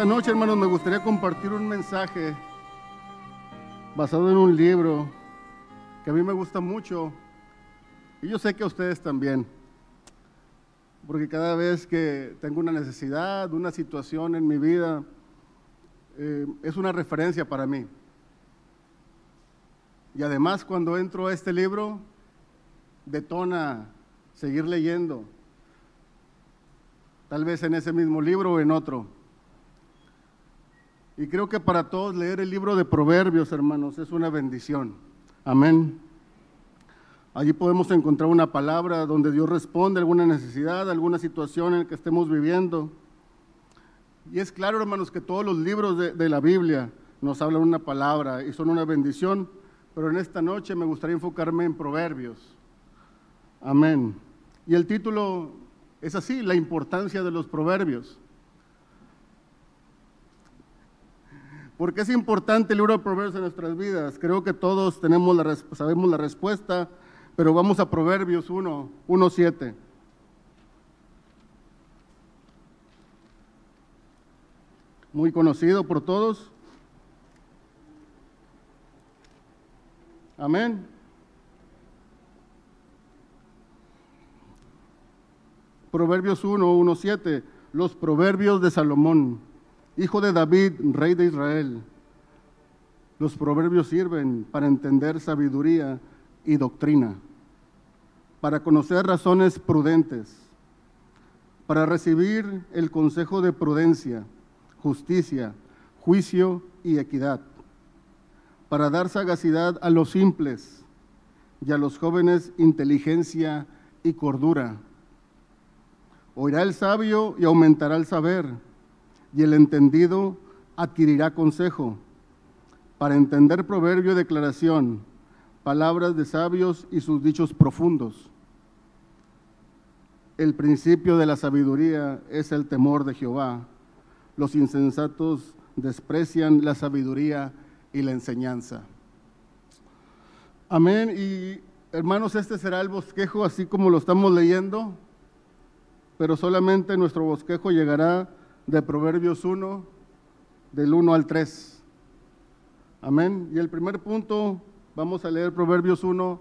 Esta noche, hermanos, me gustaría compartir un mensaje basado en un libro que a mí me gusta mucho y yo sé que a ustedes también. Porque cada vez que tengo una necesidad, una situación en mi vida, eh, es una referencia para mí. Y además cuando entro a este libro, detona seguir leyendo, tal vez en ese mismo libro o en otro. Y creo que para todos leer el libro de Proverbios, hermanos, es una bendición. Amén. Allí podemos encontrar una palabra donde Dios responde a alguna necesidad, alguna situación en la que estemos viviendo. Y es claro, hermanos, que todos los libros de, de la Biblia nos hablan una palabra y son una bendición, pero en esta noche me gustaría enfocarme en Proverbios. Amén. Y el título es así, la importancia de los proverbios. ¿Por qué es importante el libro de Proverbios en nuestras vidas? Creo que todos tenemos la, sabemos la respuesta, pero vamos a Proverbios 1, 1, 7. Muy conocido por todos. Amén. Proverbios 1, 1, 7. Los proverbios de Salomón, hijo de David, rey de Israel. Los proverbios sirven para entender sabiduría y doctrina, para conocer razones prudentes, para recibir el consejo de prudencia, justicia, juicio y equidad, para dar sagacidad a los simples y a los jóvenes inteligencia y cordura. Oirá el sabio y aumentará el saber, y el entendido adquirirá consejo, para entender proverbio y declaración, palabras de sabios y sus dichos profundos. El principio de la sabiduría es el temor de Jehová. Los insensatos desprecian la sabiduría y la enseñanza. Amén. Y hermanos, este será el bosquejo así como lo estamos leyendo, pero solamente nuestro bosquejo llegará de Proverbios 1, del 1 al 3. Amén. Y el primer punto Vamos a leer Proverbios 1,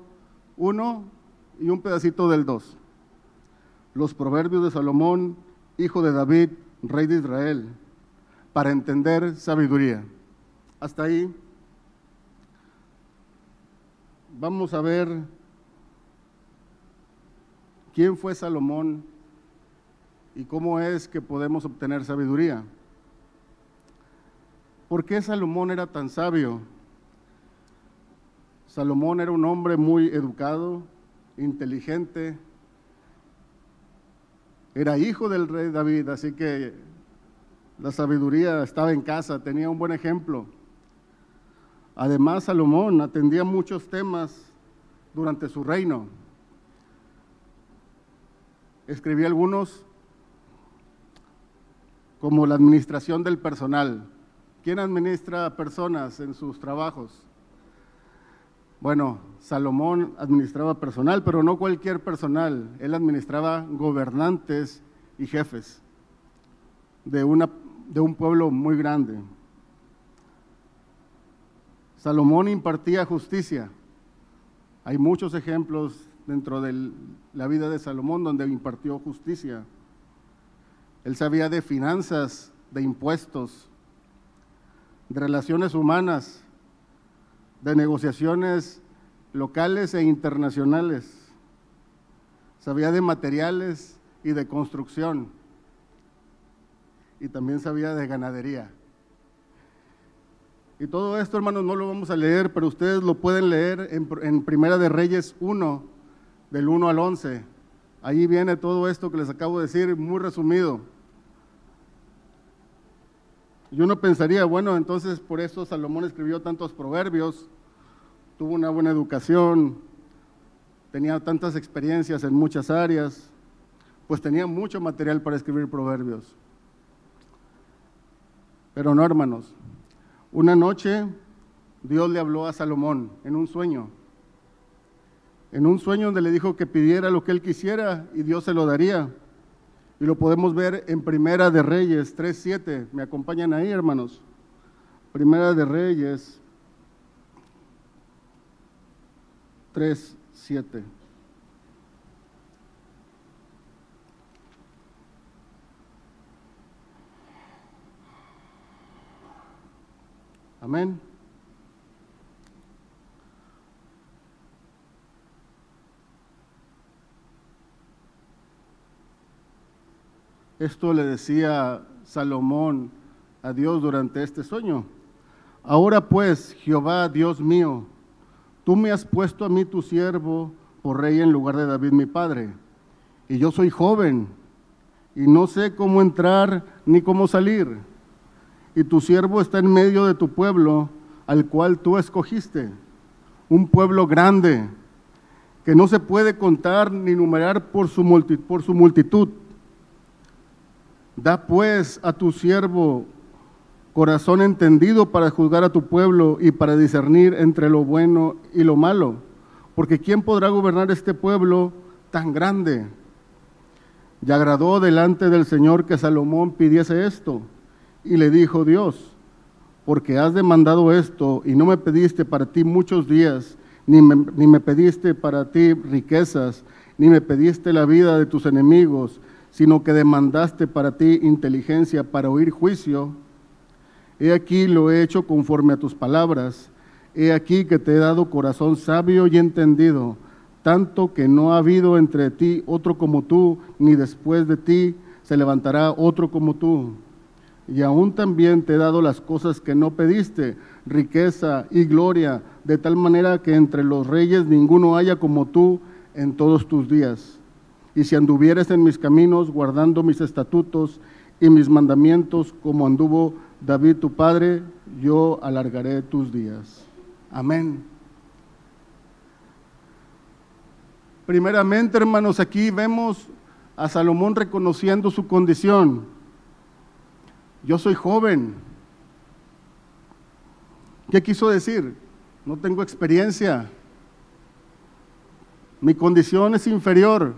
1 y un pedacito del 2. Los proverbios de Salomón, hijo de David, rey de Israel, para entender sabiduría. Hasta ahí. Vamos a ver quién fue Salomón y cómo es que podemos obtener sabiduría. ¿Por qué Salomón era tan sabio? Salomón era un hombre muy educado, inteligente, era hijo del rey David, así que la sabiduría estaba en casa, tenía un buen ejemplo. Además, Salomón atendía muchos temas durante su reino. Escribía algunos como la administración del personal. ¿Quién administra personas en sus trabajos? Bueno, Salomón administraba personal, pero no cualquier personal. Él administraba gobernantes y jefes de, una, de un pueblo muy grande. Salomón impartía justicia. Hay muchos ejemplos dentro de la vida de Salomón donde impartió justicia. Él sabía de finanzas, de impuestos, de relaciones humanas, de negociaciones locales e internacionales. Sabía de materiales y de construcción. Y también sabía de ganadería. Y todo esto, hermanos, no lo vamos a leer, pero ustedes lo pueden leer en, Primera de Reyes 1, del 1 al 11. Ahí viene todo esto que les acabo de decir, muy resumido. Y uno pensaría, bueno, entonces por eso Salomón escribió tantos proverbios, tuvo una buena educación, tenía tantas experiencias en muchas áreas, pues tenía mucho material para escribir proverbios. Pero no, hermanos. Una noche Dios le habló a Salomón en un sueño. En un sueño donde le dijo que pidiera lo que él quisiera y Dios se lo daría. Y lo podemos ver en Primera de Reyes 3.7. ¿Me acompañan ahí, hermanos? Primera de Reyes 3.7. Amén. Esto le decía Salomón a Dios durante este sueño. Ahora pues, Jehová, Dios mío, tú me has puesto a mí tu siervo por rey en lugar de David mi padre. Y yo soy joven y no sé cómo entrar ni cómo salir. Y tu siervo está en medio de tu pueblo, al cual tú escogiste, un pueblo grande, que no se puede contar ni numerar por su multitud Da pues a tu siervo corazón entendido para juzgar a tu pueblo y para discernir entre lo bueno y lo malo. Porque ¿quién podrá gobernar este pueblo tan grande? Y agradó delante del Señor que Salomón pidiese esto. Y le dijo Dios, porque has demandado esto y no me pediste para ti muchos días, ni me, ni me pediste para ti riquezas, ni me pediste la vida de tus enemigos, sino que demandaste para ti inteligencia para oír juicio. He aquí lo he hecho conforme a tus palabras. He aquí que te he dado corazón sabio y entendido, tanto que no ha habido entre ti otro como tú, ni después de ti se levantará otro como tú. Y aún también te he dado las cosas que no pediste, riqueza y gloria, de tal manera que entre los reyes ninguno haya como tú en todos tus días y si anduvieres en mis caminos, guardando mis estatutos y mis mandamientos, como anduvo David tu padre, yo alargaré tus días. Amén. Primeramente, hermanos, aquí vemos a Salomón reconociendo su condición. Yo soy joven. ¿Qué quiso decir? No tengo experiencia. Mi condición es inferior.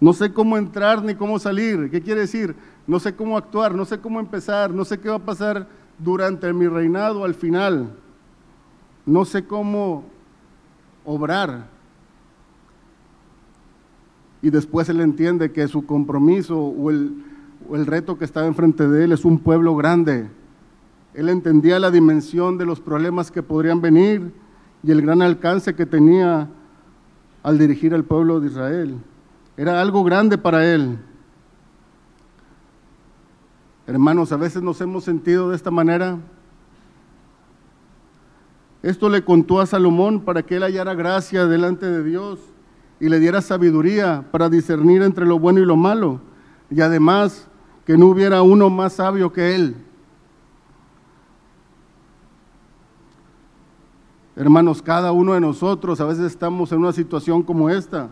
No sé cómo entrar ni cómo salir. ¿Qué quiere decir? No sé cómo actuar, no sé cómo empezar, no sé qué va a pasar durante mi reinado al final. No sé cómo obrar. Y después él entiende que su compromiso o el, o el reto que estaba enfrente de él es un pueblo grande. Él entendía la dimensión de los problemas que podrían venir y el gran alcance que tenía al dirigir al pueblo de Israel. Era algo grande para él. Hermanos, a veces nos hemos sentido de esta manera. Esto le contó a Salomón para que él hallara gracia delante de Dios y le diera sabiduría para discernir entre lo bueno y lo malo. Y además que no hubiera uno más sabio que él. Hermanos, cada uno de nosotros a veces estamos en una situación como esta.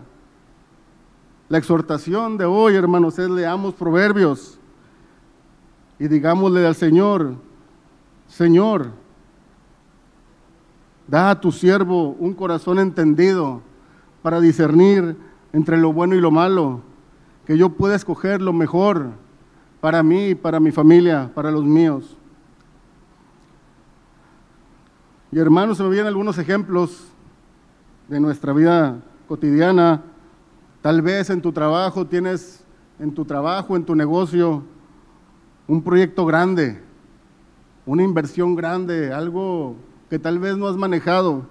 La exhortación de hoy, hermanos, es leamos proverbios y digámosle al Señor, Señor, da a tu siervo un corazón entendido para discernir entre lo bueno y lo malo, que yo pueda escoger lo mejor para mí, para mi familia, para los míos. Y hermanos, se me vienen algunos ejemplos de nuestra vida cotidiana Tal vez en tu trabajo tienes, en tu trabajo, en tu negocio, un proyecto grande, una inversión grande, algo que tal vez no has manejado.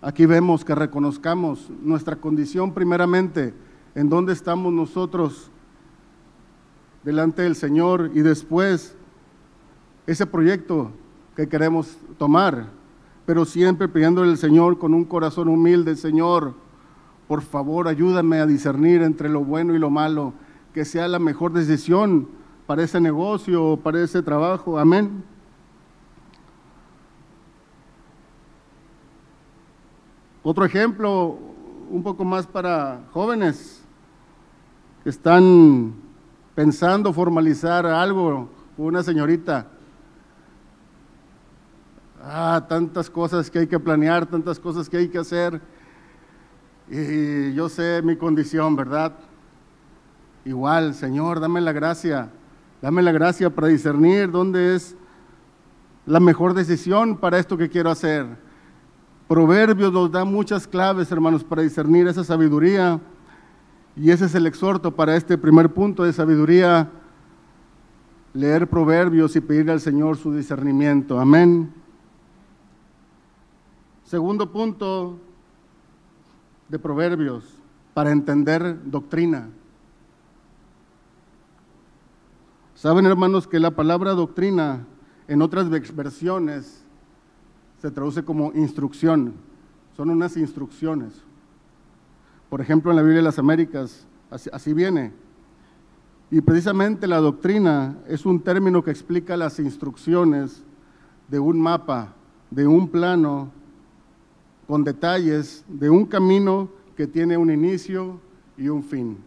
Aquí vemos que reconozcamos nuestra condición primeramente, en dónde estamos nosotros delante del Señor y después ese proyecto que queremos tomar, pero siempre pidiéndole al Señor con un corazón humilde, Señor, por favor, ayúdame a discernir entre lo bueno y lo malo, que sea la mejor decisión para ese negocio o para ese trabajo. Amén. Otro ejemplo, un poco más para jóvenes que están pensando formalizar algo una señorita. Ah, tantas cosas que hay que planear, tantas cosas que hay que hacer Y yo sé mi condición, ¿verdad? Igual, Señor, dame la gracia, dame la gracia para discernir dónde es la mejor decisión para esto que quiero hacer. Proverbios nos da muchas claves, hermanos, para discernir esa sabiduría. Y ese es el exhorto para este primer punto de sabiduría, leer proverbios y pedirle al Señor su discernimiento. Amén. Segundo punto de proverbios, para entender doctrina. Saben, hermanos, que la palabra doctrina en otras versiones se traduce como instrucción. Son unas instrucciones. Por ejemplo, en la Biblia de las Américas, así, así viene. Y precisamente la doctrina es un término que explica las instrucciones de un mapa, de un plano, con detalles de un camino que tiene un inicio y un fin.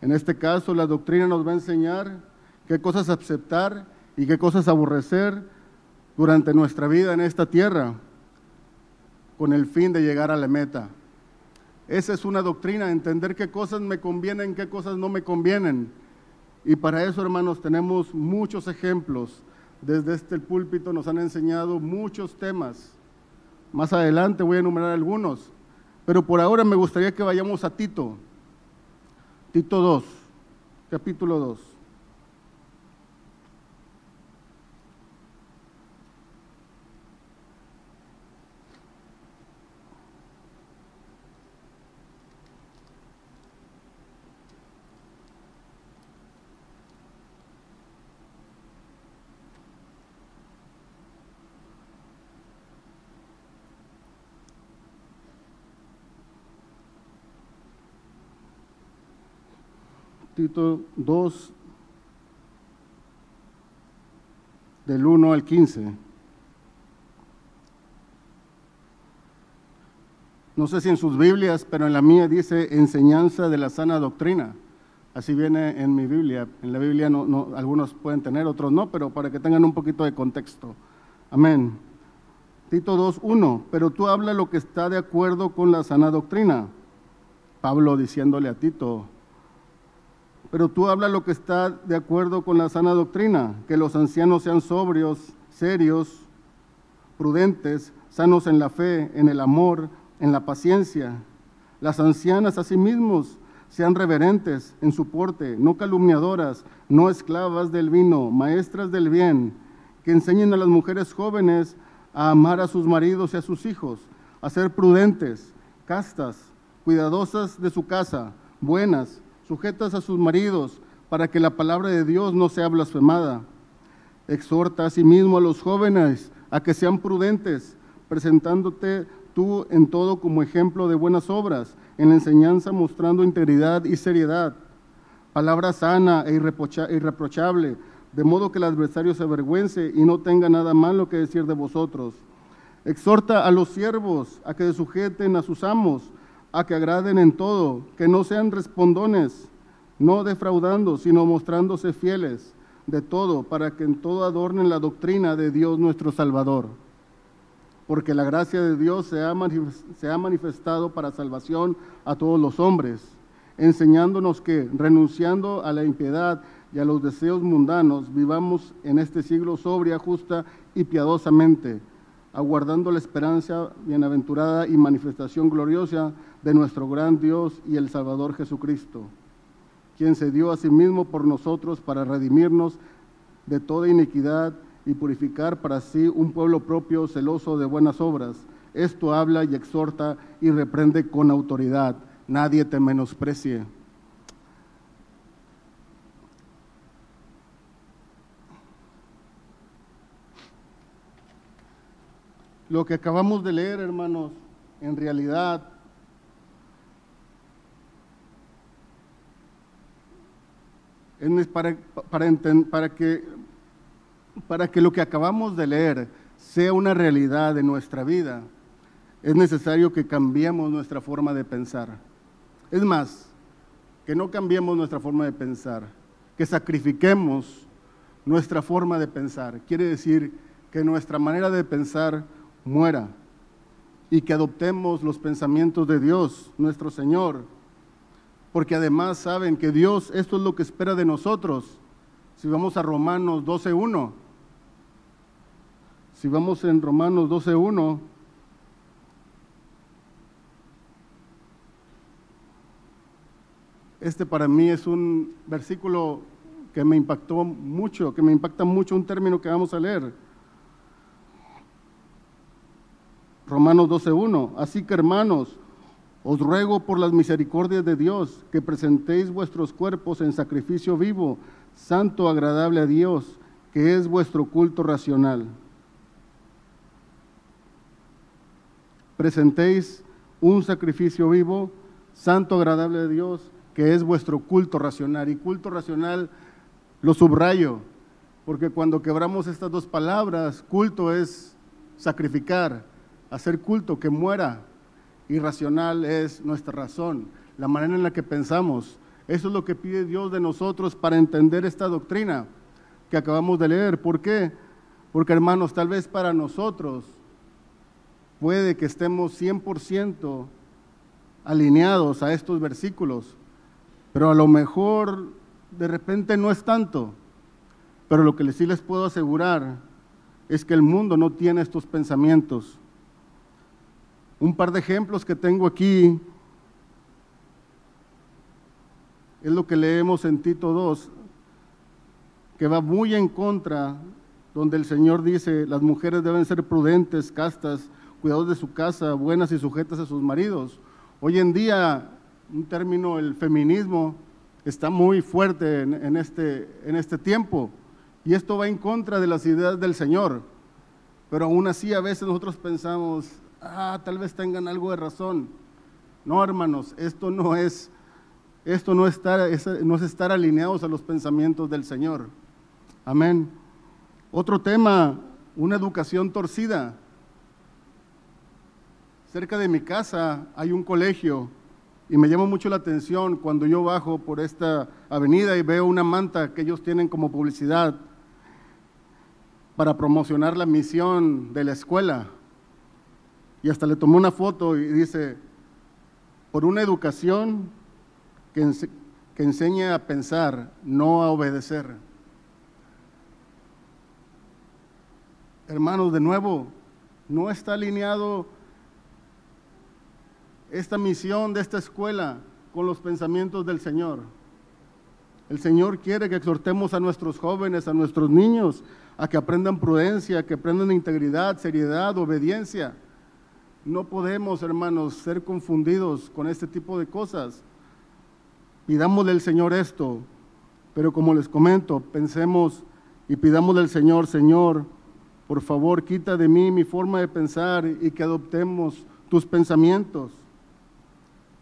En este caso, la doctrina nos va a enseñar qué cosas aceptar y qué cosas aborrecer durante nuestra vida en esta tierra, con el fin de llegar a la meta. Esa es una doctrina, entender qué cosas me convienen, qué cosas no me convienen. Y para eso, hermanos, tenemos muchos ejemplos. Desde este púlpito nos han enseñado muchos temas. Más adelante voy a enumerar algunos. Pero por ahora me gustaría que vayamos a Tito. Tito 2, capítulo 2. Tito 2, del 1 al 15. No sé si en sus Biblias, pero en la mía dice enseñanza de la sana doctrina. Así viene en mi Biblia. En la Biblia no, no, algunos pueden tener, otros no, pero para que tengan un poquito de contexto. Amén. Tito 2, 1. Pero tú habla lo que está de acuerdo con la sana doctrina. Pablo diciéndole a Tito, pero tú habla lo que está de acuerdo con la sana doctrina, que los ancianos sean sobrios, serios, prudentes, sanos en la fe, en el amor, en la paciencia. Las ancianas asimismo sean reverentes en su porte, no calumniadoras, no esclavas del vino, maestras del bien, que enseñen a las mujeres jóvenes a amar a sus maridos y a sus hijos, a ser prudentes, castas, cuidadosas de su casa, buenas, sujetas a sus maridos, para que la palabra de Dios no sea blasfemada. Exhorta asimismo a los jóvenes a que sean prudentes, presentándote tú en todo como ejemplo de buenas obras, en la enseñanza mostrando integridad y seriedad, palabra sana e irreprochable, de modo que el adversario se avergüence y no tenga nada malo que decir de vosotros. Exhorta a los siervos a que se sujeten a sus amos, a que agraden en todo, que no sean respondones, no defraudando, sino mostrándose fieles de todo, para que en todo adornen la doctrina de Dios nuestro Salvador. Porque la gracia de Dios se ha, manifestado para salvación a todos los hombres, enseñándonos que, renunciando a la impiedad y a los deseos mundanos, vivamos en este siglo sobria, justa y piadosamente aguardando la esperanza bienaventurada y manifestación gloriosa de nuestro gran Dios y el Salvador Jesucristo, quien se dio a sí mismo por nosotros para redimirnos de toda iniquidad y purificar para sí un pueblo propio celoso de buenas obras. Esto habla y exhorta y reprende con autoridad. Nadie te menosprecie. Lo que acabamos de leer, hermanos, en realidad es para, para, que, para que lo que acabamos de leer sea una realidad de nuestra vida, es necesario que cambiemos nuestra forma de pensar. Es más, que no cambiemos nuestra forma de pensar, que sacrifiquemos nuestra forma de pensar. Quiere decir que nuestra manera de pensar muera. y que adoptemos los pensamientos de Dios, nuestro Señor, porque además saben que Dios esto es lo que espera de nosotros. Si vamos a Romanos 12.1, si vamos en Romanos 12.1, este para mí es un versículo que me impactó mucho, que me impacta mucho un término que vamos a leer. Romanos 12.1. Así que hermanos, os ruego por las misericordias de Dios que presentéis vuestros cuerpos en sacrificio vivo, santo, agradable a Dios, que es vuestro culto racional. Presentéis un sacrificio vivo, santo, agradable a Dios, que es vuestro culto racional. Y culto racional lo subrayo, porque cuando quebramos estas dos palabras, culto es sacrificar, hacer culto que muera. Irracional es nuestra razón, la manera en la que pensamos. Eso es lo que pide Dios de nosotros para entender esta doctrina que acabamos de leer. ¿Por qué? Porque hermanos, tal vez para nosotros puede que estemos 100% alineados a estos versículos, pero a lo mejor de repente no es tanto. Pero lo que sí les puedo asegurar es que el mundo no tiene estos pensamientos. Un par de ejemplos que tengo aquí es lo que leemos en Tito 2, que va muy en contra, donde el Señor dice, las mujeres deben ser prudentes, castas, cuidados de su casa, buenas y sujetas a sus maridos. Hoy en día, un término, el feminismo, está muy fuerte en, este, en este tiempo, y esto va en contra de las ideas del Señor. Pero aún así a veces nosotros pensamos, ah, tal vez tengan algo de razón. No, hermanos, esto no es, esto no, estar, es, no es estar alineados a los pensamientos del Señor. Amén. Otro tema, una educación torcida. Cerca de mi casa hay un colegio y me llama mucho la atención cuando yo bajo por esta avenida y veo una manta que ellos tienen como publicidad para promocionar la misión de la escuela y hasta le tomó una foto y dice, por una educación que, que enseña a pensar, no a obedecer. Hermanos, de nuevo, no está alineado esta misión de esta escuela con los pensamientos del Señor. El Señor quiere que exhortemos a nuestros jóvenes, a nuestros niños, a que aprendan prudencia, que aprendan integridad, seriedad, obediencia. No podemos, hermanos, ser confundidos con este tipo de cosas. Pidámosle al Señor esto, pero como les comento, pensemos y pidámosle al Señor, Señor, por favor, quita de mí mi forma de pensar y que adoptemos tus pensamientos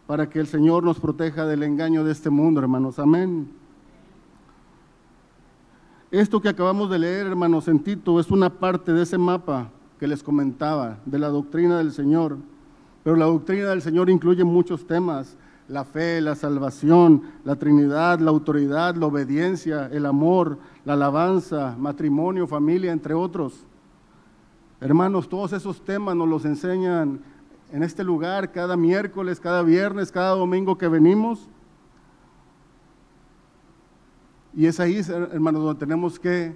para que el Señor nos proteja del engaño de este mundo, hermanos. Amén. Esto que acabamos de leer, hermanos, en Tito, es una parte de ese mapa que les comentaba, de la doctrina del Señor. Pero la doctrina del Señor incluye muchos temas, la fe, la salvación, la Trinidad, la autoridad, la obediencia, el amor, la alabanza, matrimonio, familia, entre otros. Hermanos, todos esos temas nos los enseñan en este lugar cada miércoles, cada viernes, cada domingo que venimos. Y es ahí, hermanos, donde tenemos que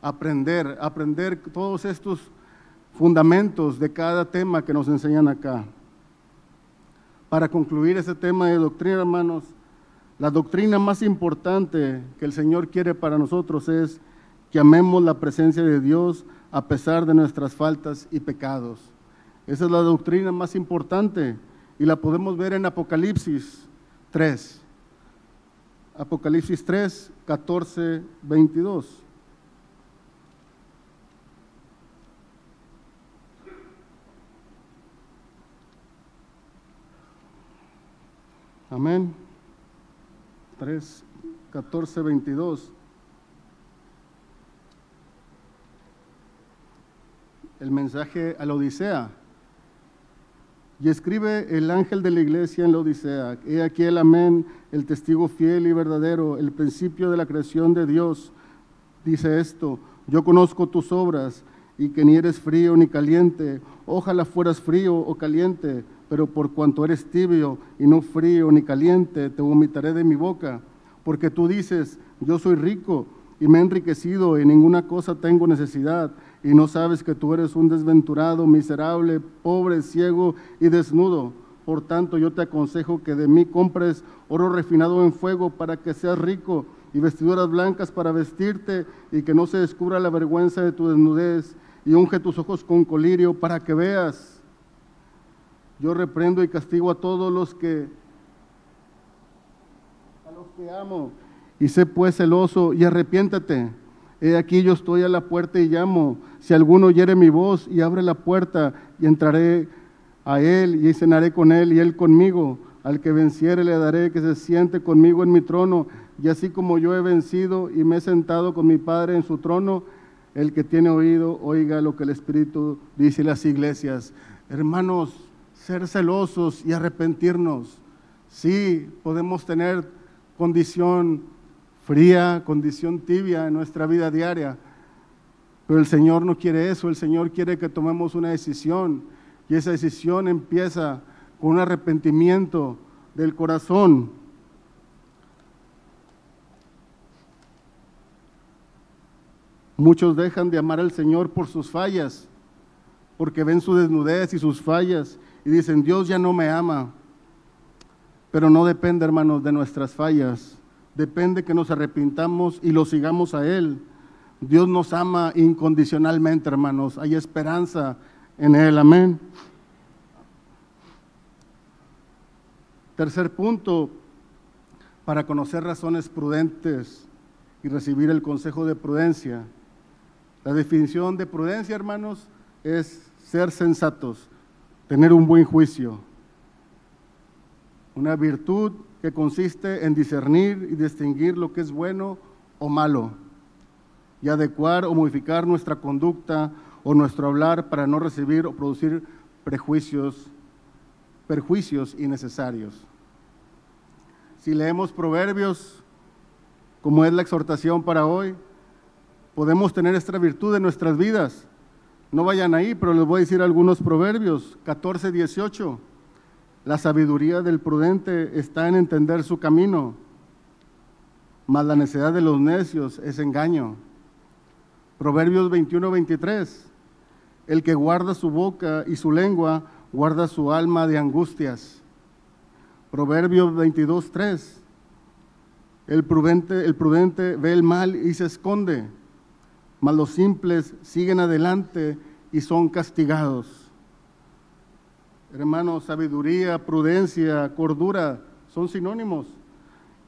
aprender, aprender todos estos fundamentos de cada tema que nos enseñan acá. Para concluir ese tema de doctrina, hermanos, la doctrina más importante que el Señor quiere para nosotros es que amemos la presencia de Dios a pesar de nuestras faltas y pecados. Esa es la doctrina más importante y la podemos ver en Apocalipsis 3. Apocalipsis 3, 14, 22. Amén. 3, 14, 22. El mensaje a la Odisea. Y escribe el ángel de la iglesia en la Odisea. He aquí el amén, el testigo fiel y verdadero, el principio de la creación de Dios. Dice esto, yo conozco tus obras y que ni eres frío ni caliente. Ojalá fueras frío o caliente, pero por cuanto eres tibio y no frío ni caliente, te vomitaré de mi boca. Porque tú dices, yo soy rico y me he enriquecido y ninguna cosa tengo necesidad, y no sabes que tú eres un desventurado, miserable, pobre, ciego y desnudo. Por tanto, yo te aconsejo que de mí compres oro refinado en fuego para que seas rico y vestiduras blancas para vestirte y que no se descubra la vergüenza de tu desnudez y unge tus ojos con colirio para que veas. Yo reprendo y castigo a todos los que a los que amo y sé pues celoso y arrepiéntate. He aquí yo estoy a la puerta y llamo. Si alguno oyere mi voz y abre la puerta y entraré a él y cenaré con él y él conmigo. Al que venciere le daré que se siente conmigo en mi trono y así como yo he vencido y me he sentado con mi Padre en su trono, el que tiene oído oiga lo que el Espíritu dice a las iglesias. Hermanos, ser celosos y arrepentirnos. Sí, podemos tener condición fría, condición tibia en nuestra vida diaria. Pero el Señor no quiere eso, el Señor quiere que tomemos una decisión y esa decisión empieza con un arrepentimiento del corazón. Muchos dejan de amar al Señor por sus fallas, porque ven su desnudez y sus fallas y dicen, Dios ya no me ama. Pero no depende, hermanos, de nuestras fallas depende que nos arrepintamos y lo sigamos a Él. Dios nos ama incondicionalmente, hermanos. Hay esperanza en Él. Amén. Tercer punto, para conocer razones prudentes y recibir el consejo de prudencia. La definición de prudencia, hermanos, es ser sensatos, tener un buen juicio. Una virtud que consiste en discernir y distinguir lo que es bueno o malo y adecuar o modificar nuestra conducta o nuestro hablar para no recibir o producir prejuicios, perjuicios innecesarios. Si leemos proverbios, como es la exhortación para hoy, podemos tener esta virtud en nuestras vidas. No vayan ahí, pero les voy a decir algunos proverbios, 14, 18. La sabiduría del prudente está en entender su camino, mas la necedad de los necios es engaño. Proverbios 21, 23. El que guarda su boca y su lengua, guarda su alma de angustias. Proverbios 22, 3. El prudente, el prudente ve el mal y se esconde, mas los simples siguen adelante y son castigados. Hermanos, sabiduría, prudencia, cordura son sinónimos.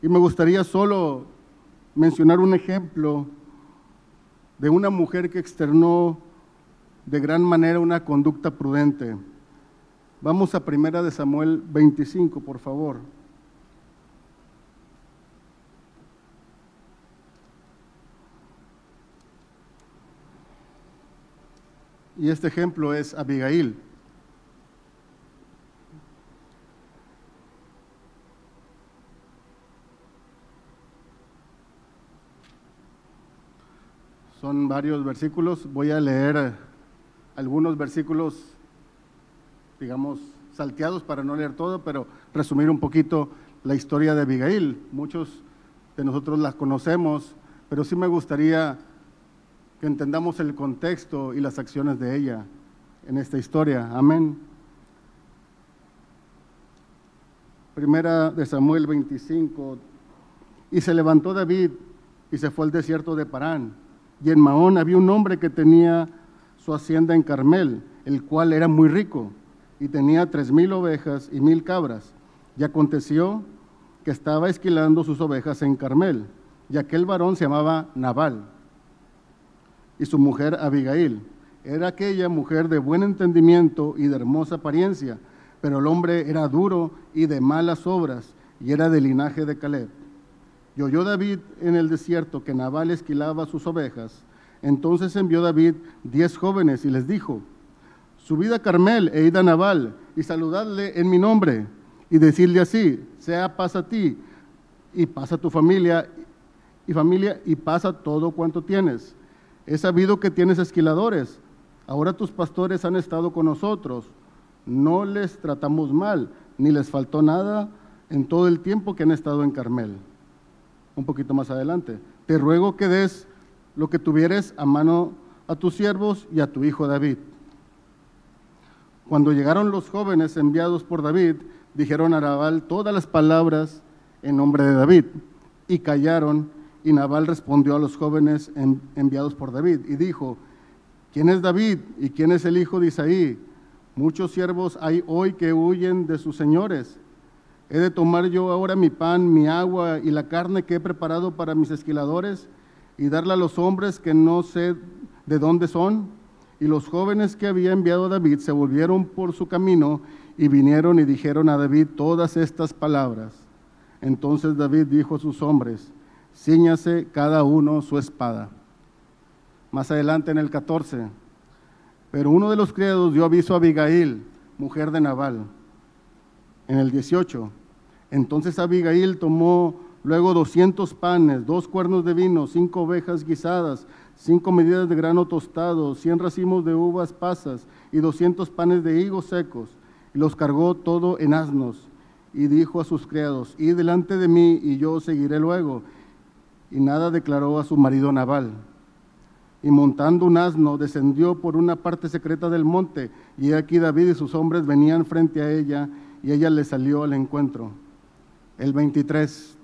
Y me gustaría solo mencionar un ejemplo de una mujer que externó de gran manera una conducta prudente. Vamos a primera de Samuel 25, por favor. Y este ejemplo es Abigail. Son varios versículos. Voy a leer algunos versículos, digamos, salteados para no leer todo, pero resumir un poquito la historia de Abigail. Muchos de nosotros la conocemos, pero sí me gustaría entendamos el contexto y las acciones de ella en esta historia. Amén. Primera de Samuel 25. Y se levantó David y se fue al desierto de Parán y en Mahón había un hombre que tenía su hacienda en Carmel, el cual era muy rico y tenía tres mil ovejas y mil cabras. Y aconteció que estaba esquilando sus ovejas en Carmel, y aquel varón se llamaba Nabal, y su mujer Abigail. Era aquella mujer de buen entendimiento y de hermosa apariencia, pero el hombre era duro y de malas obras, y era del linaje de Caleb. Y oyó David en el desierto que Nabal esquilaba sus ovejas. Entonces envió David diez jóvenes y les dijo, subid a Carmel e id a Nabal y saludadle en mi nombre y decirle así, sea paz a ti y pasa tu familia y familia y pasa todo cuanto tienes. He sabido que tienes esquiladores, Ahora tus pastores han estado con nosotros, no les tratamos mal, ni les faltó nada en todo el tiempo que han estado en Carmel. Un poquito más adelante. Te ruego que des lo que tuvieres a mano a tus siervos y a tu hijo David. Cuando llegaron los jóvenes enviados por David, dijeron a Nabal todas las palabras en nombre de David y callaron. Y Nabal respondió a los jóvenes enviados por David y dijo, ¿quién es David y quién es el hijo de Isaí? Muchos siervos hay hoy que huyen de sus señores. ¿He de tomar yo ahora mi pan, mi agua y la carne que he preparado para mis esquiladores y darla a los hombres que no sé de dónde son? Y los jóvenes que había enviado David se volvieron por su camino y vinieron y dijeron a David todas estas palabras. Entonces David dijo a sus hombres, ciñase cada uno su espada. Más adelante en el 14, pero uno de los criados dio aviso a Abigail, mujer de Nabal. En el 18, entonces Abigail tomó luego 200 panes, dos cuernos de vino, cinco ovejas guisadas, cinco medidas de grano tostado, cien racimos de uvas pasas y doscientos panes de higos secos, y los cargó todo en asnos, y dijo a sus criados, id delante de mí, y yo seguiré luego. Y nada declaró a su marido Nabal. Y montando un asno, descendió por una parte secreta del monte, y aquí David y sus hombres venían frente a ella, y ella le salió al encuentro. El 23.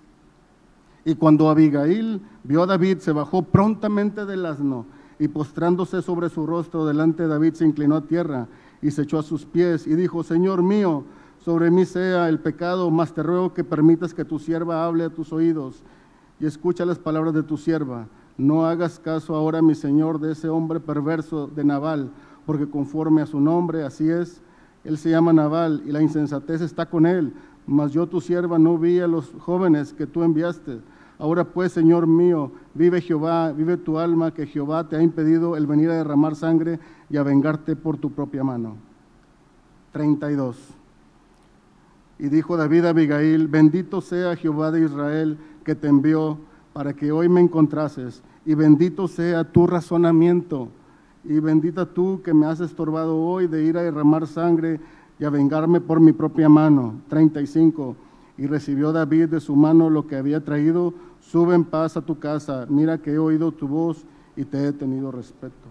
Y cuando Abigail vio a David, se bajó prontamente del asno y postrándose sobre su rostro delante de David, se inclinó a tierra y se echó a sus pies y dijo, Señor mío, sobre mí sea el pecado, mas te ruego que permitas que tu sierva hable a tus oídos y escucha las palabras de tu sierva. No hagas caso ahora, mi Señor, de ese hombre perverso de Naval, porque conforme a su nombre, así es, él se llama Naval y la insensatez está con él, mas yo tu sierva no vi a los jóvenes que tú enviaste. Ahora pues, Señor mío, vive Jehová, vive tu alma, que Jehová te ha impedido el venir a derramar sangre y a vengarte por tu propia mano. 32. Y dijo David a Abigail, bendito sea Jehová de Israel que te envió para que hoy me encontrases, y bendito sea tu razonamiento, y bendita tú que me has estorbado hoy de ir a derramar sangre y a vengarme por mi propia mano. 35. Y recibió David de su mano lo que había traído, sube en paz a tu casa, mira que he oído tu voz y te he tenido respeto.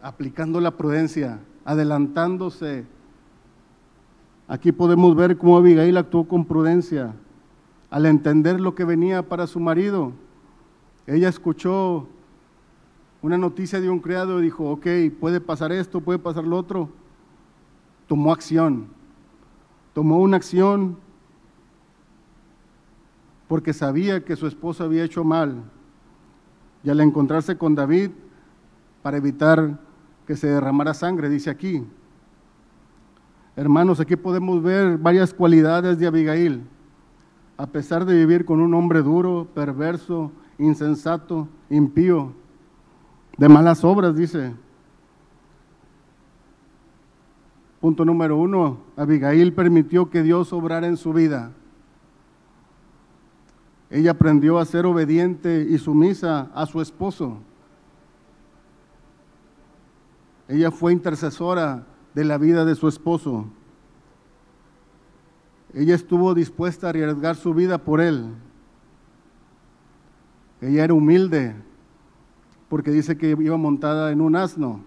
Aplicando la prudencia, adelantándose. Aquí podemos ver cómo Abigail actuó con prudencia al entender lo que venía para su marido. Ella escuchó una noticia de un criado y dijo, ok, puede pasar esto, puede pasar lo otro tomó acción. Tomó una acción porque sabía que su esposo había hecho mal. Y al encontrarse con David, para evitar que se derramara sangre, dice aquí. Hermanos, aquí podemos ver varias cualidades de Abigail. A pesar de vivir con un hombre duro, perverso, insensato, impío, de malas obras, dice, Punto número uno, Abigail permitió que Dios obrara en su vida. Ella aprendió a ser obediente y sumisa a su esposo. Ella fue intercesora de la vida de su esposo. Ella estuvo dispuesta a arriesgar su vida por él. Ella era humilde porque dice que iba montada en un asno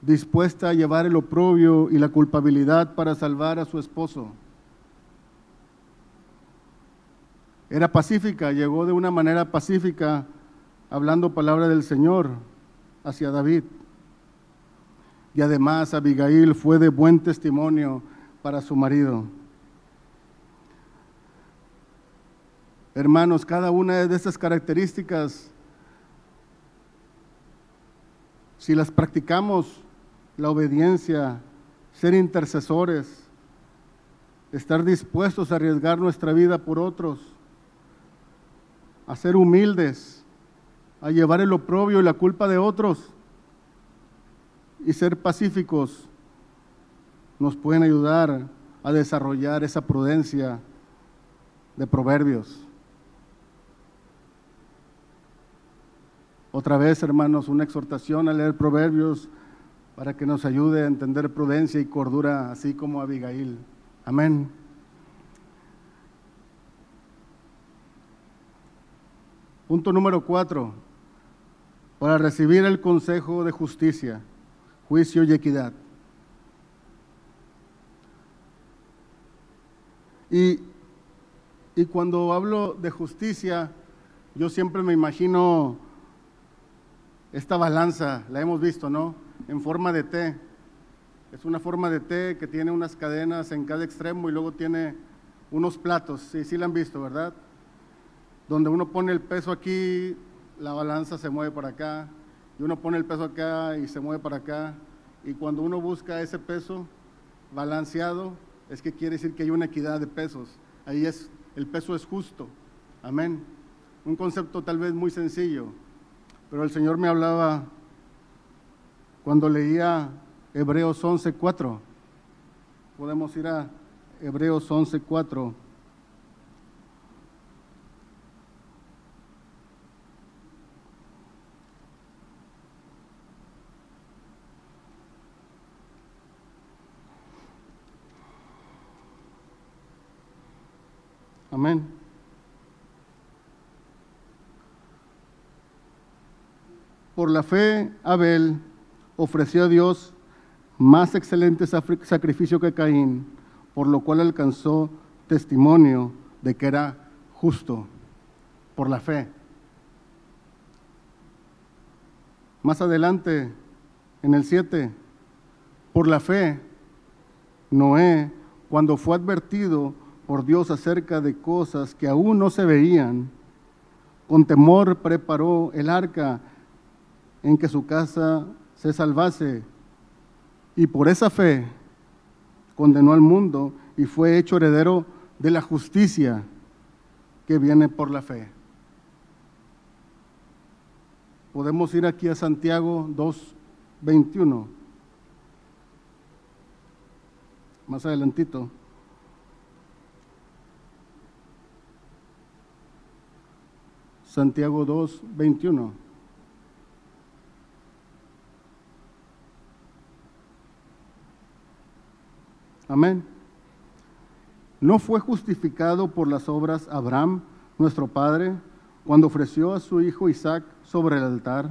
dispuesta a llevar el oprobio y la culpabilidad para salvar a su esposo. Era pacífica, llegó de una manera pacífica, hablando palabra del Señor hacia David. Y además Abigail fue de buen testimonio para su marido. Hermanos, cada una de estas características, si las practicamos, la obediencia, ser intercesores, estar dispuestos a arriesgar nuestra vida por otros, a ser humildes, a llevar el oprobio y la culpa de otros y ser pacíficos, nos pueden ayudar a desarrollar esa prudencia de Proverbios. Otra vez, hermanos, una exhortación a leer Proverbios para que nos ayude a entender prudencia y cordura, así como Abigail. Amén. Punto número cuatro. Para recibir el consejo de justicia, juicio y equidad. Y, y cuando hablo de justicia, yo siempre me imagino esta balanza, la hemos visto, ¿no? En forma de T. Es una forma de T que tiene unas cadenas en cada extremo y luego tiene unos platos. Sí, sí la han visto, ¿verdad? Donde uno pone el peso aquí, la balanza se mueve para acá, y uno pone el peso acá y se mueve para acá. Y cuando uno busca ese peso balanceado, es que quiere decir que hay una equidad de pesos. Ahí es, el peso es justo. Amén. Un concepto tal vez muy sencillo, pero el Señor me hablaba cuando leía Hebreos 11:4. Podemos ir a Hebreos 11:4. Amén. Por la fe, Abel ofreció a Dios más excelente sacrificio que Caín, por lo cual alcanzó testimonio de que era justo, por la fe. Más adelante, en el 7, por la fe, Noé, cuando fue advertido por Dios acerca de cosas que aún no se veían, con temor preparó el arca en que su casa se salvase y por esa fe condenó al mundo y fue hecho heredero de la justicia que viene por la fe. Podemos ir aquí a Santiago 2.21. Más adelantito. Santiago 2, 21. Amén. ¿No fue justificado por las obras Abraham, nuestro padre, cuando ofreció a su hijo Isaac sobre el altar?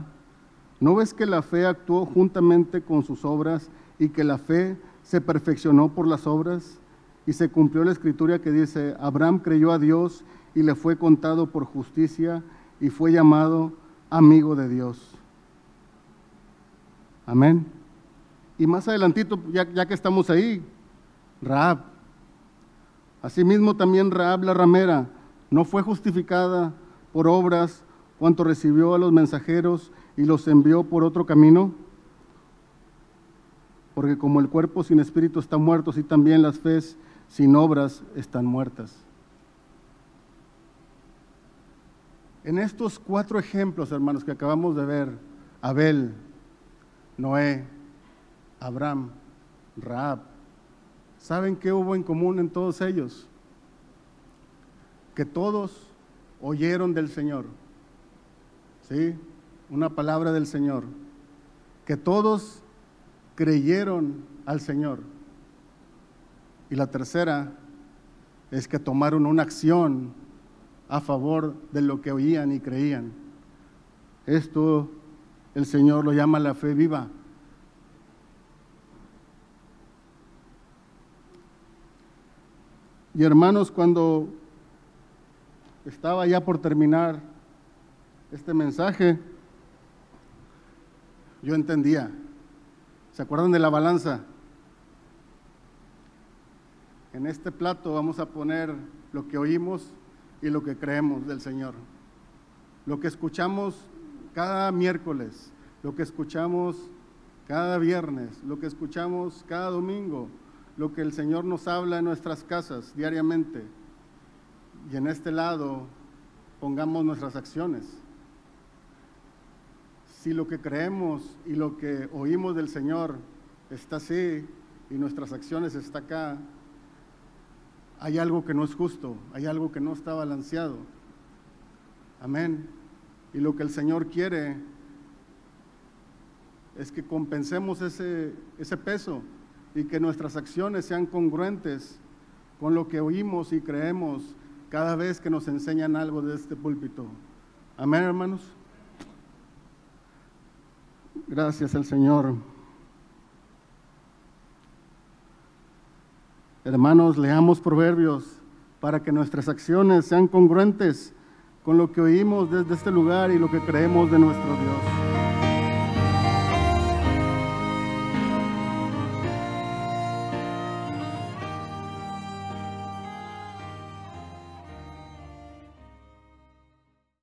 ¿No ves que la fe actuó juntamente con sus obras y que la fe se perfeccionó por las obras? Y se cumplió la escritura que dice, Abraham creyó a Dios y le fue contado por justicia y fue llamado amigo de Dios. Amén. Y más adelantito, ya, que estamos ahí, Raab. Asimismo también Raab la ramera no fue justificada por obras cuanto recibió a los mensajeros y los envió por otro camino. Porque como el cuerpo sin espíritu está muerto, así también las fes sin obras están muertas. En estos cuatro ejemplos, hermanos, que acabamos de ver, Abel, Noé, Abraham, Raab, ¿saben qué hubo en común en todos ellos? Que todos oyeron del Señor. ¿Sí? Una palabra del Señor. Que todos creyeron al Señor. Y la tercera es que tomaron una acción a favor de lo que oían y creían. Esto el Señor lo llama la fe viva. Y hermanos, cuando estaba ya por terminar este mensaje, yo entendía. ¿Se acuerdan de la balanza? En este plato vamos a poner lo que oímos y lo que creemos del Señor. Lo que escuchamos cada miércoles, lo que escuchamos cada viernes, lo que escuchamos cada domingo, lo que el Señor nos habla en nuestras casas diariamente. Y en este lado pongamos nuestras acciones. Si lo que creemos y lo que oímos del Señor está así y nuestras acciones está acá, hay algo que no es justo, hay algo que no está balanceado. Amén. Y lo que el Señor quiere es que compensemos ese, ese peso y que nuestras acciones sean congruentes con lo que oímos y creemos cada vez que nos enseñan algo de este púlpito. Amén, hermanos. Gracias al Señor. Hermanos, leamos proverbios para que nuestras acciones sean congruentes con lo que oímos desde este lugar y lo que creemos de nuestro Dios.